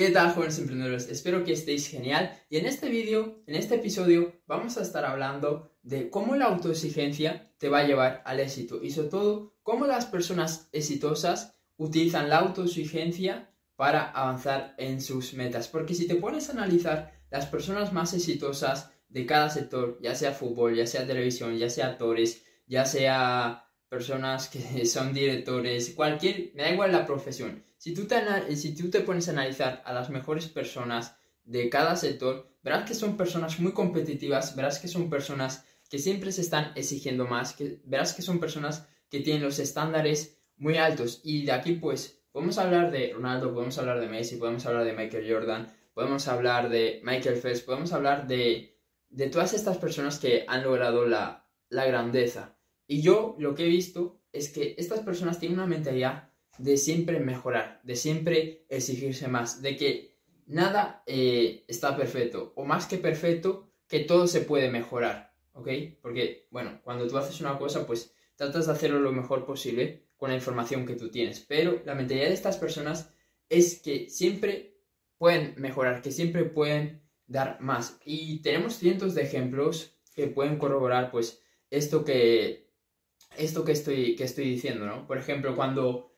¿Qué tal jóvenes emprendedores? Espero que estéis genial y en este vídeo, en este episodio, vamos a estar hablando de cómo la autoexigencia te va a llevar al éxito y sobre todo cómo las personas exitosas utilizan la autoexigencia para avanzar en sus metas. Porque si te pones a analizar las personas más exitosas de cada sector, ya sea fútbol, ya sea televisión, ya sea actores, ya sea personas que son directores, cualquier, me da igual la profesión. Si tú, te, si tú te pones a analizar a las mejores personas de cada sector, verás que son personas muy competitivas, verás que son personas que siempre se están exigiendo más, que verás que son personas que tienen los estándares muy altos. Y de aquí pues podemos hablar de Ronaldo, podemos hablar de Messi, podemos hablar de Michael Jordan, podemos hablar de Michael Phelps, podemos hablar de, de todas estas personas que han logrado la, la grandeza. Y yo lo que he visto es que estas personas tienen una mentalidad de siempre mejorar, de siempre exigirse más, de que nada eh, está perfecto, o más que perfecto, que todo se puede mejorar, ¿ok? Porque, bueno, cuando tú haces una cosa, pues tratas de hacerlo lo mejor posible con la información que tú tienes, pero la mentalidad de estas personas es que siempre pueden mejorar, que siempre pueden dar más. Y tenemos cientos de ejemplos que pueden corroborar, pues, esto que esto que estoy, que estoy diciendo, ¿no? Por ejemplo, cuando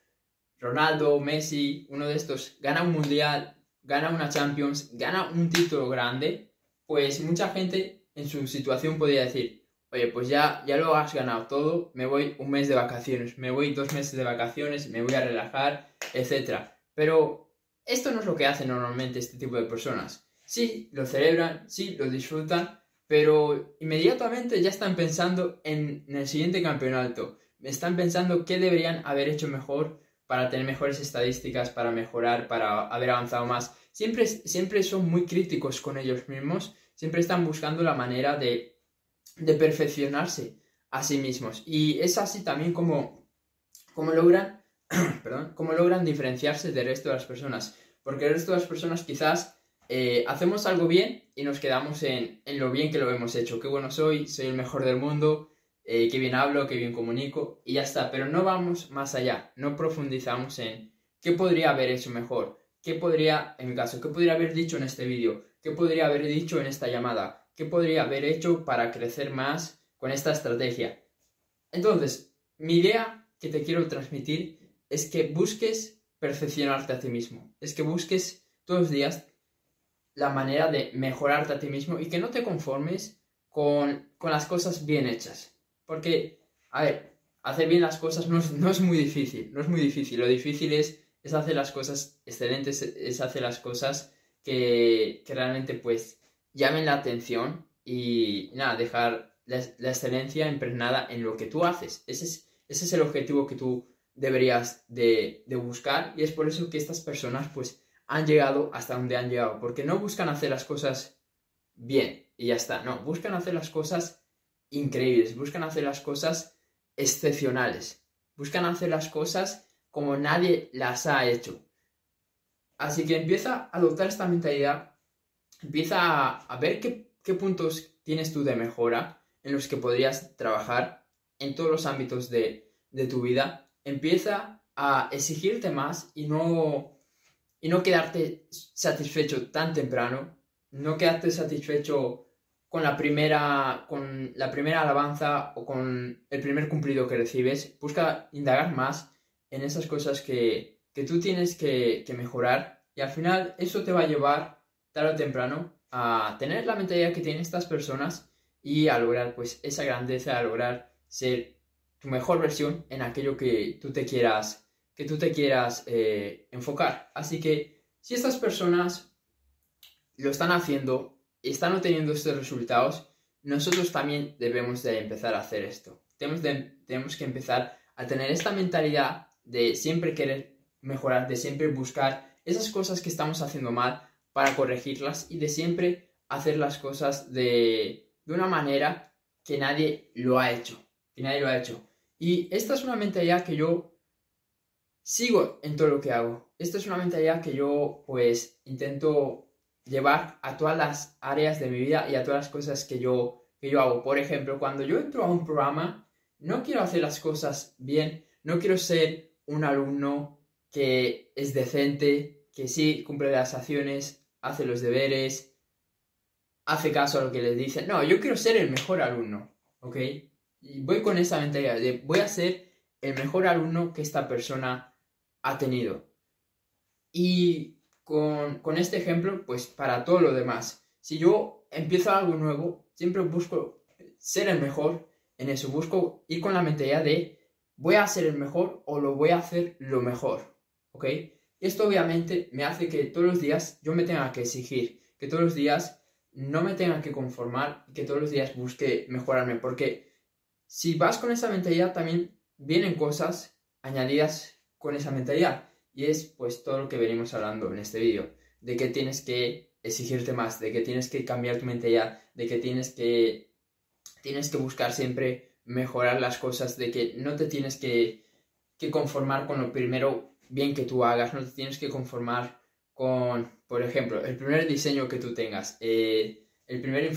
Ronaldo, Messi, uno de estos, gana un mundial, gana una Champions, gana un título grande, pues mucha gente en su situación podría decir, oye, pues ya, ya lo has ganado todo, me voy un mes de vacaciones, me voy dos meses de vacaciones, me voy a relajar, etc. Pero esto no es lo que hacen normalmente este tipo de personas. Sí, lo celebran, sí, lo disfrutan, pero inmediatamente ya están pensando en, el siguiente campeonato. Están pensando qué deberían haber hecho mejor para tener mejores estadísticas, para mejorar, para haber avanzado más. Siempre, siempre son muy críticos con ellos mismos, siempre están buscando la manera de, perfeccionarse a sí mismos. Y es así también como, como logran, como logran diferenciarse del resto de las personas. Porque el resto de las personas quizás eh, hacemos algo bien y nos quedamos en, lo bien que lo hemos hecho. Qué bueno soy, soy el mejor del mundo, eh, qué bien hablo, qué bien comunico y ya está. Pero no vamos más allá, no profundizamos en qué podría haber hecho mejor, qué podría, en mi caso, qué podría haber dicho en este vídeo, qué podría haber dicho en esta llamada, qué podría haber hecho para crecer más con esta estrategia. Entonces, mi idea que te quiero transmitir es que busques perfeccionarte a ti mismo, es que busques todos los días la manera de mejorarte a ti mismo y que no te conformes con, las cosas bien hechas. Porque, a ver, hacer bien las cosas no es, muy difícil, no es muy difícil. Lo difícil es, es hacer las cosas excelentes, es hacer las cosas que, realmente pues llamen la atención y nada, dejar la, excelencia impregnada en lo que tú haces. Ese es, ese es el objetivo que tú deberías de, de buscar y es por eso que estas personas pues han llegado hasta donde han llegado, porque no buscan hacer las cosas bien y ya está, no, buscan hacer las cosas increíbles, buscan hacer las cosas excepcionales, buscan hacer las cosas como nadie las ha hecho. Así que empieza a adoptar esta mentalidad, empieza a, ver qué, qué puntos tienes tú de mejora en los que podrías trabajar en todos los ámbitos de, de tu vida, empieza a exigirte más y no y no quedarte satisfecho tan temprano, no quedarte satisfecho con la primera, con la primera alabanza o con el primer cumplido que recibes. Busca indagar más en esas cosas que, tú tienes que, mejorar y al final eso te va a llevar tarde o temprano a tener la mentalidad que tienen estas personas y a lograr pues esa grandeza, a lograr ser tu mejor versión en aquello que tú te quieras que tú te quieras eh, enfocar. Así que si estas personas lo están haciendo y están obteniendo estos resultados, nosotros también debemos de empezar a hacer esto. Tenemos, tenemos que empezar a tener esta mentalidad de siempre querer mejorar, de siempre buscar esas cosas que estamos haciendo mal para corregirlas y de siempre hacer las cosas de, de una manera que nadie lo ha hecho, que nadie lo ha hecho. Y esta es una mentalidad que yo sigo en todo lo que hago. Esta es una mentalidad que yo pues intento llevar a todas las áreas de mi vida y a todas las cosas que yo, que yo hago. Por ejemplo, cuando yo entro a un programa, no quiero hacer las cosas bien, no quiero ser un alumno que es decente, que sí cumple las acciones, hace los deberes, hace caso a lo que le dicen. No, yo quiero ser el mejor alumno, ¿ok? Y voy con esa mentalidad de voy a ser el mejor alumno que esta persona ha tenido. Y con, con este ejemplo, pues para todo lo demás, si yo empiezo algo nuevo, siempre busco ser el mejor en eso, busco ir con la mentalidad de voy a ser el mejor o lo voy a hacer lo mejor, ¿ok? Esto obviamente me hace que todos los días yo me tenga que exigir, que todos los días no me tenga que conformar y que todos los días busque mejorarme, porque si vas con esa mentalidad también vienen cosas añadidas con esa mentalidad. Y es pues todo lo que venimos hablando en este vídeo, de que tienes que exigirte más, de que tienes que cambiar tu mentalidad, de que tienes que tienes que buscar siempre mejorar las cosas, de que no te tienes que, que conformar con lo primero bien que tú hagas, no te tienes que conformar con, por ejemplo, el primer diseño que tú tengas, eh, el primer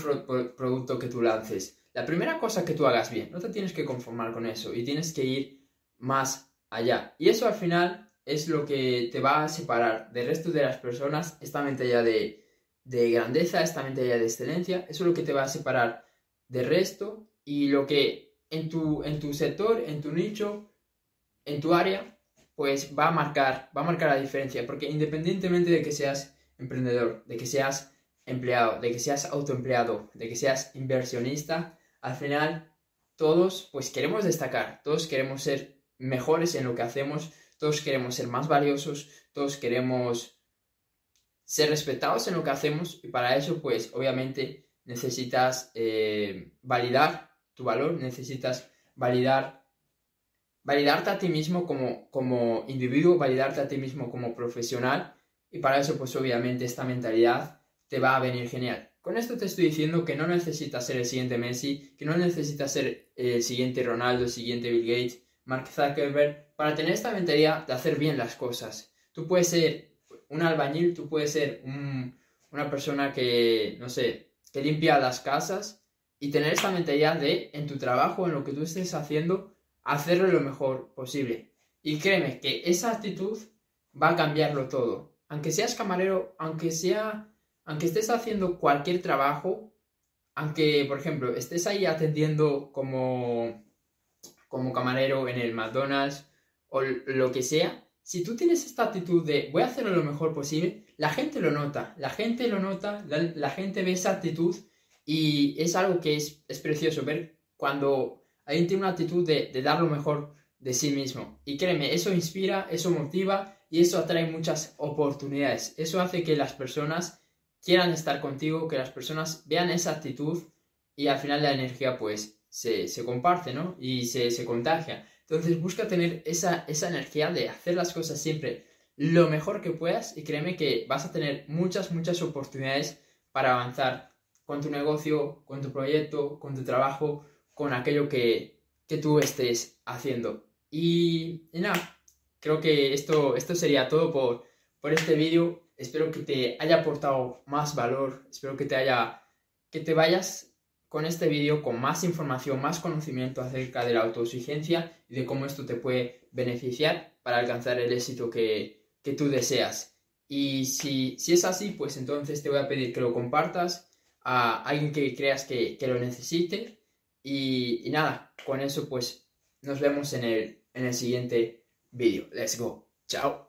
producto que tú lances, la primera cosa que tú hagas bien, no te tienes que conformar con eso y tienes que ir más allá. Y eso al final es lo que te va a separar del resto de las personas, esta mentalidad de, de grandeza, esta mentalidad de excelencia, eso es lo que te va a separar del resto y lo que en tu, en tu sector, en tu nicho, en tu área, pues va a marcar, va a marcar la diferencia, porque independientemente de que seas emprendedor, de que seas empleado, de que seas autoempleado, de que seas inversionista, al final todos pues queremos destacar, todos queremos ser mejores en lo que hacemos, todos queremos ser más valiosos, todos queremos ser respetados en lo que hacemos y para eso pues obviamente necesitas eh, validar tu valor, necesitas validar validarte a ti mismo como, como individuo, validarte a ti mismo como profesional y para eso pues obviamente esta mentalidad te va a venir genial. Con esto te estoy diciendo que no necesitas ser el siguiente Messi, que no necesitas ser el siguiente Ronaldo, el siguiente Bill Gates, Mark Zuckerberg, para tener esta mentalidad de hacer bien las cosas. Tú puedes ser un albañil, tú puedes ser una persona que, no sé, que limpia las casas y tener esta mentalidad de, en tu trabajo, en lo que tú estés haciendo, hacerlo lo mejor posible. Y créeme que esa actitud va a cambiarlo todo. Aunque seas camarero, aunque sea, aunque estés haciendo cualquier trabajo, aunque, por ejemplo, estés ahí atendiendo como, como camarero en el McDonald's o lo que sea, si tú tienes esta actitud de voy a hacerlo lo mejor posible, la gente lo nota, la gente lo nota, la, gente ve esa actitud y es algo que es, es precioso ver cuando alguien tiene una actitud de, dar lo mejor de sí mismo. Y créeme, eso inspira, eso motiva y eso atrae muchas oportunidades. Eso hace que las personas quieran estar contigo, que las personas vean esa actitud y al final la energía pues se, comparte, ¿no? Y se, contagia. Entonces busca tener esa, energía de hacer las cosas siempre lo mejor que puedas y créeme que vas a tener muchas, muchas oportunidades para avanzar con tu negocio, con tu proyecto, con tu trabajo, con aquello que, tú estés haciendo. Y, nada, creo que esto, esto sería todo por, por este vídeo. Espero que te haya aportado más valor, espero que te haya, que te vayas con este vídeo con más información, más conocimiento acerca de la autoexigencia y de cómo esto te puede beneficiar para alcanzar el éxito que, tú deseas. Y si, si, es así, pues entonces te voy a pedir que lo compartas a alguien que creas que, que lo necesite y, nada, con eso pues nos vemos en el, en el siguiente vídeo. Let's go. Chao.